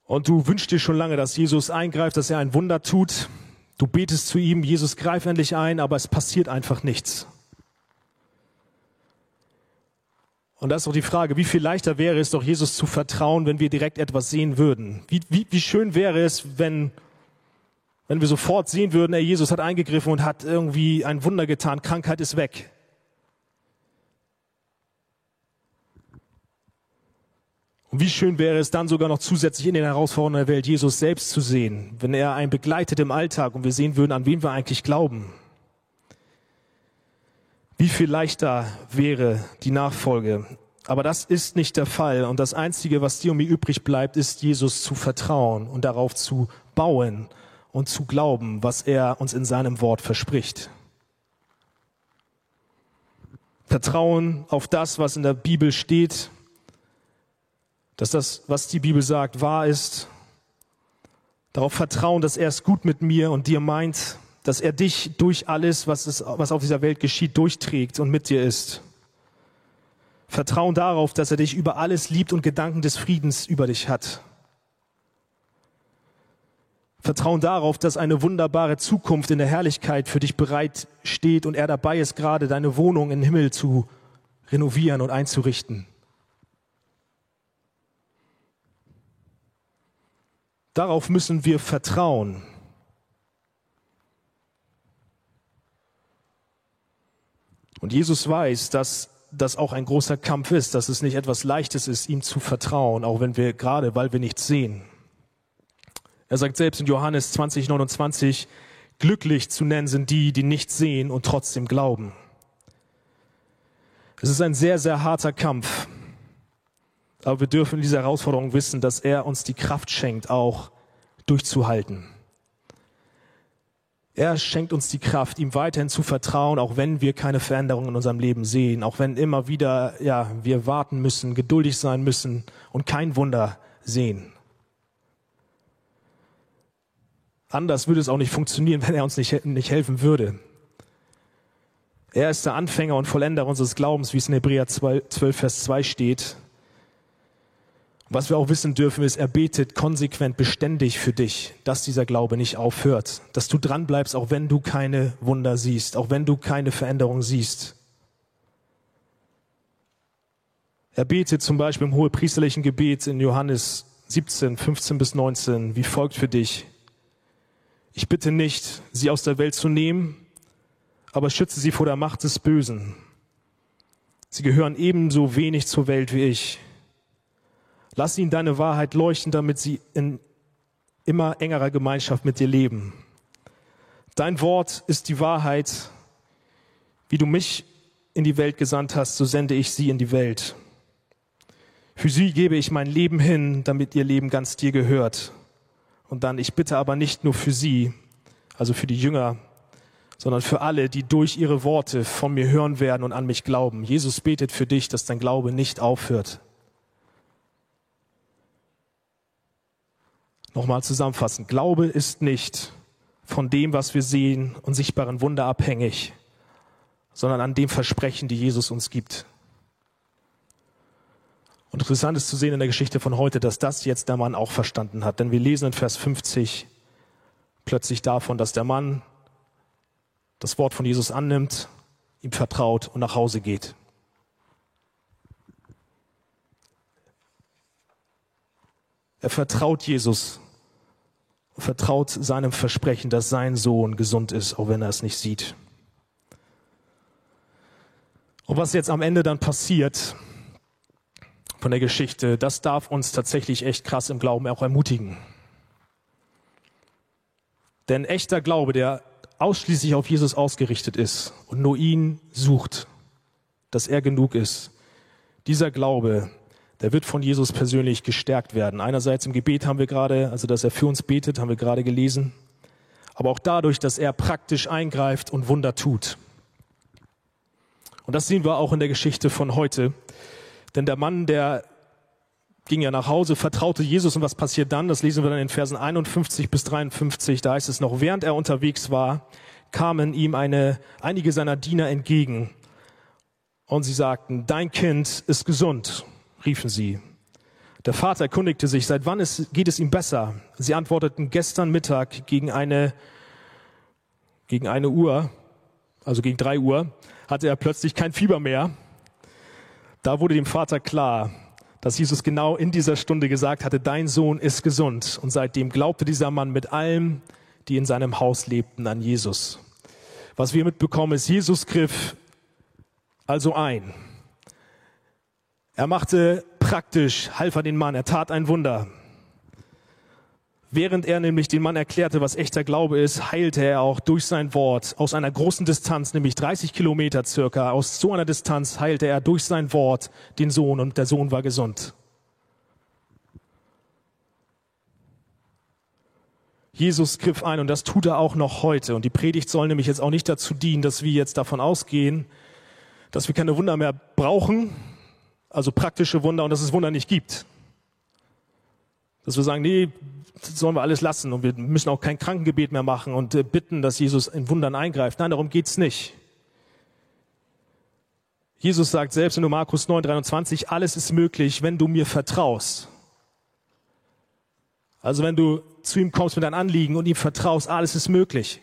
Und du wünschst dir schon lange, dass Jesus eingreift, dass er ein Wunder tut. Du betest zu ihm, Jesus greif endlich ein, aber es passiert einfach nichts. Und das ist doch die Frage, wie viel leichter wäre es doch, Jesus zu vertrauen, wenn wir direkt etwas sehen würden? Wie, wie, wie schön wäre es, wenn, wenn wir sofort sehen würden, ey, Jesus hat eingegriffen und hat irgendwie ein Wunder getan, Krankheit ist weg. Und wie schön wäre es dann sogar noch zusätzlich in den Herausforderungen der Welt Jesus selbst zu sehen, wenn er einen begleitet im Alltag und wir sehen würden, an wen wir eigentlich glauben. Wie viel leichter wäre die Nachfolge. Aber das ist nicht der Fall. Und das Einzige, was dir und mir übrig bleibt, ist Jesus zu vertrauen und darauf zu bauen und zu glauben, was er uns in seinem Wort verspricht. Vertrauen auf das, was in der Bibel steht, dass das, was die Bibel sagt, wahr ist. Darauf vertrauen, dass er es gut mit mir und dir meint, dass er dich durch alles, was, es, was auf dieser Welt geschieht, durchträgt und mit dir ist. Vertrauen darauf, dass er dich über alles liebt und Gedanken des Friedens über dich hat. Vertrauen darauf, dass eine wunderbare Zukunft in der Herrlichkeit für dich bereit steht und er dabei ist, gerade deine Wohnung im Himmel zu renovieren und einzurichten. Darauf müssen wir vertrauen. Und Jesus weiß, dass das auch ein großer Kampf ist, dass es nicht etwas Leichtes ist, ihm zu vertrauen, auch wenn wir gerade, weil wir nichts sehen. Er sagt selbst in Johannes 20, 29, glücklich zu nennen sind die, die nichts sehen und trotzdem glauben. Es ist ein sehr, sehr harter Kampf. Aber wir dürfen in dieser Herausforderung wissen, dass er uns die Kraft schenkt, auch durchzuhalten. Er schenkt uns die Kraft, ihm weiterhin zu vertrauen, auch wenn wir keine Veränderung in unserem Leben sehen, auch wenn immer wieder, ja, wir warten müssen, geduldig sein müssen und kein Wunder sehen. Anders würde es auch nicht funktionieren, wenn er uns nicht, nicht helfen würde. Er ist der Anfänger und Vollender unseres Glaubens, wie es in Hebräer 12, Vers 2 steht. Was wir auch wissen dürfen, ist, er betet konsequent beständig für dich, dass dieser Glaube nicht aufhört, dass du dran bleibst, auch wenn du keine Wunder siehst, auch wenn du keine Veränderung siehst. Er betet zum Beispiel im hohepriesterlichen Gebet in Johannes 17, 15 bis 19, wie folgt für dich. Ich bitte nicht, sie aus der Welt zu nehmen, aber schütze sie vor der Macht des Bösen. Sie gehören ebenso wenig zur Welt wie ich. Lass ihnen deine Wahrheit leuchten, damit sie in immer engerer Gemeinschaft mit dir leben. Dein Wort ist die Wahrheit. Wie du mich in die Welt gesandt hast, so sende ich sie in die Welt. Für sie gebe ich mein Leben hin, damit ihr Leben ganz dir gehört. Und dann, ich bitte aber nicht nur für sie, also für die Jünger, sondern für alle, die durch ihre Worte von mir hören werden und an mich glauben. Jesus betet für dich, dass dein Glaube nicht aufhört. Nochmal zusammenfassen. Glaube ist nicht von dem, was wir sehen und sichtbaren Wunder abhängig, sondern an dem Versprechen, die Jesus uns gibt. Und interessant ist zu sehen in der Geschichte von heute, dass das jetzt der Mann auch verstanden hat. Denn wir lesen in Vers 50 plötzlich davon, dass der Mann das Wort von Jesus annimmt, ihm vertraut und nach Hause geht. Er vertraut Jesus, vertraut seinem Versprechen, dass sein Sohn gesund ist, auch wenn er es nicht sieht. Und was jetzt am Ende dann passiert von der Geschichte, das darf uns tatsächlich echt krass im Glauben auch ermutigen. Denn echter Glaube, der ausschließlich auf Jesus ausgerichtet ist und nur ihn sucht, dass er genug ist, dieser Glaube, der wird von Jesus persönlich gestärkt werden. Einerseits im Gebet haben wir gerade, also dass er für uns betet, haben wir gerade gelesen, aber auch dadurch, dass er praktisch eingreift und Wunder tut. Und das sehen wir auch in der Geschichte von heute. Denn der Mann, der ging ja nach Hause, vertraute Jesus und was passiert dann? Das lesen wir dann in Versen 51 bis 53. Da heißt es noch, während er unterwegs war, kamen ihm eine, einige seiner Diener entgegen und sie sagten, dein Kind ist gesund, riefen sie. Der Vater erkundigte sich, seit wann es, geht es ihm besser? Sie antworteten, gestern Mittag gegen eine, gegen eine Uhr, also gegen drei Uhr, hatte er plötzlich kein Fieber mehr. Da wurde dem Vater klar, dass Jesus genau in dieser Stunde gesagt hatte, dein Sohn ist gesund. Und seitdem glaubte dieser Mann mit allem, die in seinem Haus lebten, an Jesus. Was wir mitbekommen ist, Jesus griff also ein. Er machte praktisch, half er den Mann, er tat ein Wunder. Während er nämlich den Mann erklärte, was echter Glaube ist, heilte er auch durch sein Wort aus einer großen Distanz, nämlich 30 Kilometer circa, aus so einer Distanz heilte er durch sein Wort den Sohn und der Sohn war gesund. Jesus griff ein und das tut er auch noch heute. Und die Predigt soll nämlich jetzt auch nicht dazu dienen, dass wir jetzt davon ausgehen, dass wir keine Wunder mehr brauchen, also praktische Wunder und dass es Wunder nicht gibt. Dass wir sagen, nee, sollen wir alles lassen und wir müssen auch kein Krankengebet mehr machen und äh, bitten, dass Jesus in Wundern eingreift. Nein, darum geht's nicht. Jesus sagt selbst in Markus 9, 23, alles ist möglich, wenn du mir vertraust. Also wenn du zu ihm kommst mit deinem Anliegen und ihm vertraust, alles ist möglich.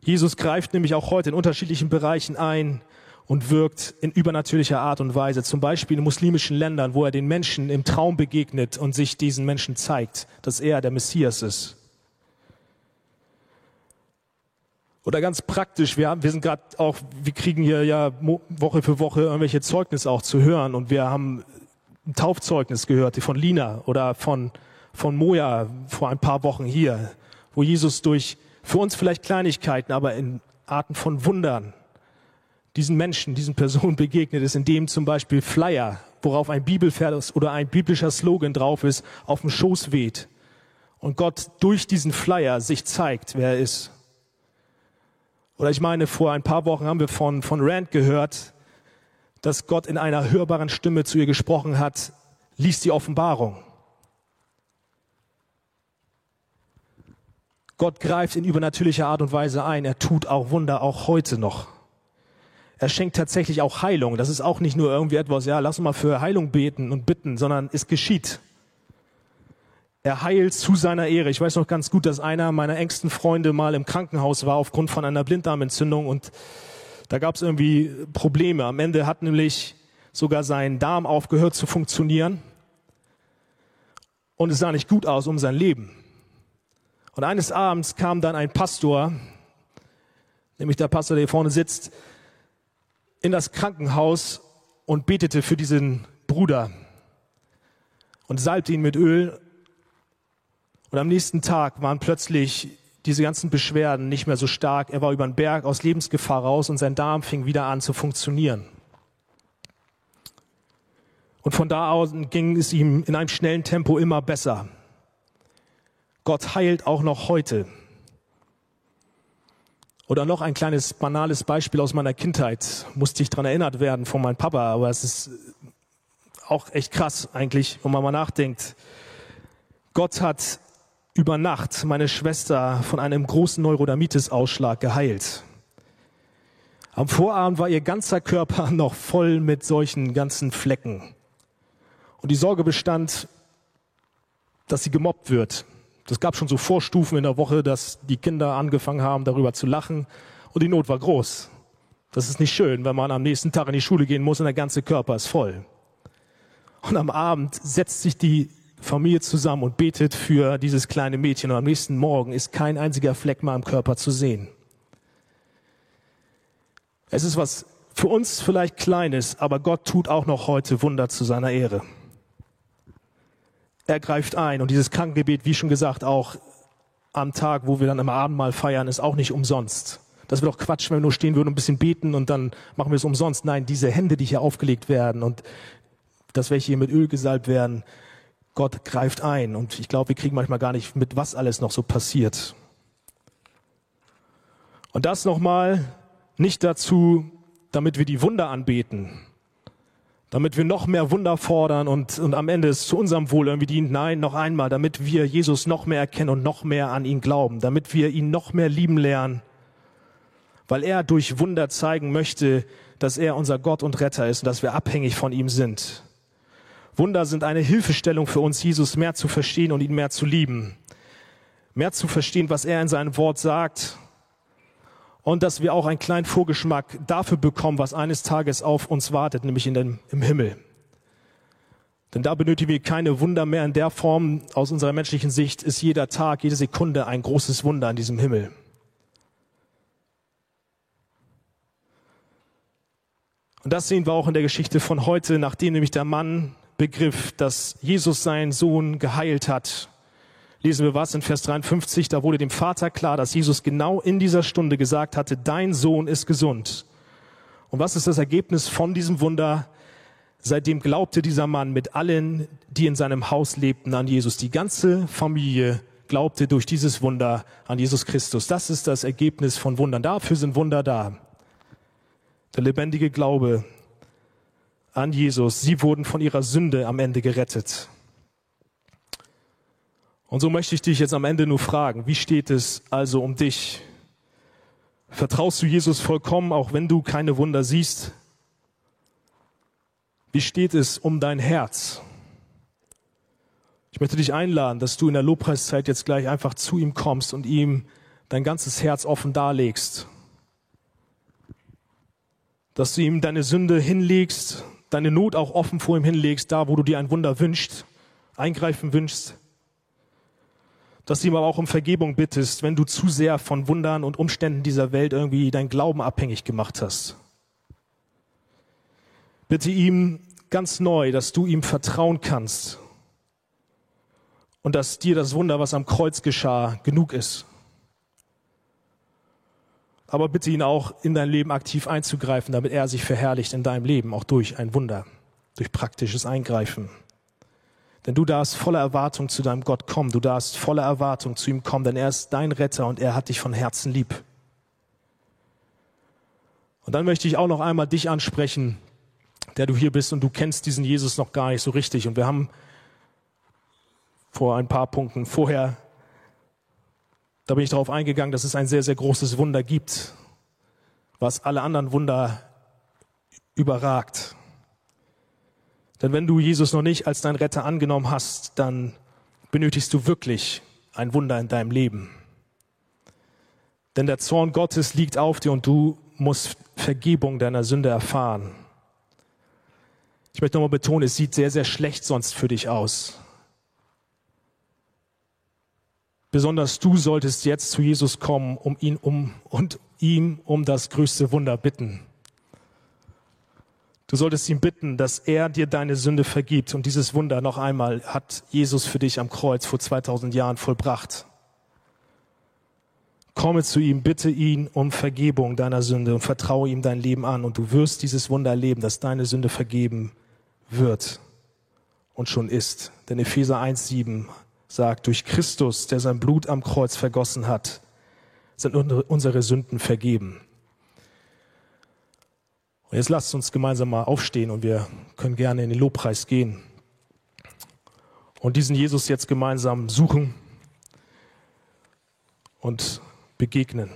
Jesus greift nämlich auch heute in unterschiedlichen Bereichen ein und wirkt in übernatürlicher Art und Weise, zum Beispiel in muslimischen Ländern, wo er den Menschen im Traum begegnet und sich diesen Menschen zeigt, dass er der Messias ist. Oder ganz praktisch, wir, haben, wir sind gerade auch, wir kriegen hier ja Woche für Woche irgendwelche Zeugnisse auch zu hören und wir haben ein Taufzeugnis gehört, von Lina oder von, von Moja vor ein paar Wochen hier, wo Jesus durch für uns vielleicht Kleinigkeiten, aber in Arten von Wundern diesen Menschen, diesen Personen begegnet ist, indem zum Beispiel Flyer, worauf ein Bibelvers oder ein biblischer Slogan drauf ist, auf dem Schoß weht und Gott durch diesen Flyer sich zeigt, wer er ist. Oder ich meine, vor ein paar Wochen haben wir von, von Rand gehört, dass Gott in einer hörbaren Stimme zu ihr gesprochen hat, liest die Offenbarung. Gott greift in übernatürlicher Art und Weise ein. Er tut auch Wunder, auch heute noch. Er schenkt tatsächlich auch Heilung. Das ist auch nicht nur irgendwie etwas, ja, lass mal für Heilung beten und bitten, sondern es geschieht. Er heilt zu seiner Ehre. Ich weiß noch ganz gut, dass einer meiner engsten Freunde mal im Krankenhaus war aufgrund von einer Blinddarmentzündung und da gab es irgendwie Probleme. Am Ende hat nämlich sogar sein Darm aufgehört zu funktionieren und es sah nicht gut aus um sein Leben. Und eines Abends kam dann ein Pastor, nämlich der Pastor, der hier vorne sitzt, in das Krankenhaus und betete für diesen Bruder und salbte ihn mit Öl. Und am nächsten Tag waren plötzlich diese ganzen Beschwerden nicht mehr so stark. Er war über den Berg aus Lebensgefahr raus und sein Darm fing wieder an zu funktionieren. Und von da aus ging es ihm in einem schnellen Tempo immer besser. Gott heilt auch noch heute. Oder noch ein kleines banales Beispiel aus meiner Kindheit. Musste ich daran erinnert werden von meinem Papa, aber es ist auch echt krass eigentlich, wenn man mal nachdenkt. Gott hat über Nacht meine Schwester von einem großen Neurodermitis-Ausschlag geheilt. Am Vorabend war ihr ganzer Körper noch voll mit solchen ganzen Flecken. Und die Sorge bestand, dass sie gemobbt wird. Das gab schon so Vorstufen in der Woche, dass die Kinder angefangen haben, darüber zu lachen. Und die Not war groß. Das ist nicht schön, wenn man am nächsten Tag in die Schule gehen muss und der ganze Körper ist voll. Und am Abend setzt sich die Familie zusammen und betet für dieses kleine Mädchen. Und am nächsten Morgen ist kein einziger Fleck mehr am Körper zu sehen. Es ist was für uns vielleicht Kleines, aber Gott tut auch noch heute Wunder zu seiner Ehre. Er greift ein. Und dieses Krankengebet, wie schon gesagt, auch am Tag, wo wir dann am Abendmahl feiern, ist auch nicht umsonst. Das wäre doch Quatsch, wenn wir nur stehen würden und ein bisschen beten und dann machen wir es umsonst. Nein, diese Hände, die hier aufgelegt werden und das, welche hier mit Öl gesalbt werden, Gott greift ein. Und ich glaube, wir kriegen manchmal gar nicht mit, was alles noch so passiert. Und das nochmal nicht dazu, damit wir die Wunder anbeten, damit wir noch mehr Wunder fordern und, und am Ende es zu unserem Wohl irgendwie dient. Nein, noch einmal, damit wir Jesus noch mehr erkennen und noch mehr an ihn glauben, damit wir ihn noch mehr lieben lernen, weil er durch Wunder zeigen möchte, dass er unser Gott und Retter ist und dass wir abhängig von ihm sind. Wunder sind eine Hilfestellung für uns, Jesus mehr zu verstehen und ihn mehr zu lieben. Mehr zu verstehen, was er in seinem Wort sagt und dass wir auch einen kleinen Vorgeschmack dafür bekommen, was eines Tages auf uns wartet, nämlich in dem, im Himmel. Denn da benötigen wir keine Wunder mehr in der Form. Aus unserer menschlichen Sicht ist jeder Tag, jede Sekunde ein großes Wunder in diesem Himmel. Und das sehen wir auch in der Geschichte von heute, nachdem nämlich der Mann begriff, dass Jesus seinen Sohn geheilt hat lesen wir was in Vers 53, da wurde dem Vater klar, dass Jesus genau in dieser Stunde gesagt hatte, dein Sohn ist gesund. Und was ist das Ergebnis von diesem Wunder? Seitdem glaubte dieser Mann mit allen, die in seinem Haus lebten, an Jesus. Die ganze Familie glaubte durch dieses Wunder an Jesus Christus. Das ist das Ergebnis von Wundern. Dafür sind Wunder da. Der lebendige Glaube an Jesus. Sie wurden von ihrer Sünde am Ende gerettet. Und so möchte ich dich jetzt am Ende nur fragen, wie steht es also um dich? Vertraust du Jesus vollkommen, auch wenn du keine Wunder siehst? Wie steht es um dein Herz? Ich möchte dich einladen, dass du in der Lobpreiszeit jetzt gleich einfach zu ihm kommst und ihm dein ganzes Herz offen darlegst. Dass du ihm deine Sünde hinlegst, deine Not auch offen vor ihm hinlegst, da wo du dir ein Wunder wünschst, eingreifen wünschst dass du ihm aber auch um Vergebung bittest, wenn du zu sehr von Wundern und Umständen dieser Welt irgendwie dein Glauben abhängig gemacht hast. Bitte ihm ganz neu, dass du ihm vertrauen kannst und dass dir das Wunder, was am Kreuz geschah, genug ist. Aber bitte ihn auch in dein Leben aktiv einzugreifen, damit er sich verherrlicht in deinem Leben, auch durch ein Wunder. durch praktisches Eingreifen. Denn du darfst voller Erwartung zu deinem Gott kommen. Du darfst voller Erwartung zu ihm kommen, denn er ist dein Retter und er hat dich von Herzen lieb. Und dann möchte ich auch noch einmal dich ansprechen, der du hier bist und du kennst diesen Jesus noch gar nicht so richtig. Und wir haben vor ein paar Punkten vorher, da bin ich darauf eingegangen, dass es ein sehr, sehr großes Wunder gibt, was alle anderen Wunder überragt. Denn wenn du Jesus noch nicht als dein Retter angenommen hast, dann benötigst du wirklich ein Wunder in deinem Leben. Denn der Zorn Gottes liegt auf dir und du musst Vergebung deiner Sünde erfahren. Ich möchte nochmal betonen, es sieht sehr, sehr schlecht sonst für dich aus. Besonders du solltest jetzt zu Jesus kommen, um ihn um und ihm um das größte Wunder bitten. Du solltest ihn bitten, dass er dir deine Sünde vergibt. Und dieses Wunder noch einmal hat Jesus für dich am Kreuz vor 2000 Jahren vollbracht. Komme zu ihm, bitte ihn um Vergebung deiner Sünde und vertraue ihm dein Leben an. Und du wirst dieses Wunder erleben, dass deine Sünde vergeben wird und schon ist. Denn Epheser 1,7 sagt, durch Christus, der sein Blut am Kreuz vergossen hat, sind unsere Sünden vergeben. Und jetzt lasst uns gemeinsam mal aufstehen und wir können gerne in den Lobpreis gehen und diesen Jesus jetzt gemeinsam suchen und begegnen.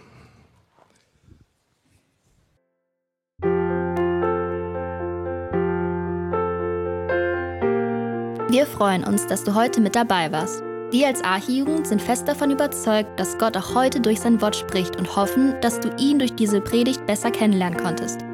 Wir freuen uns, dass du heute mit dabei warst. Wir als Archijugend sind fest davon überzeugt, dass Gott auch heute durch sein Wort spricht und hoffen, dass du ihn durch diese Predigt besser kennenlernen konntest.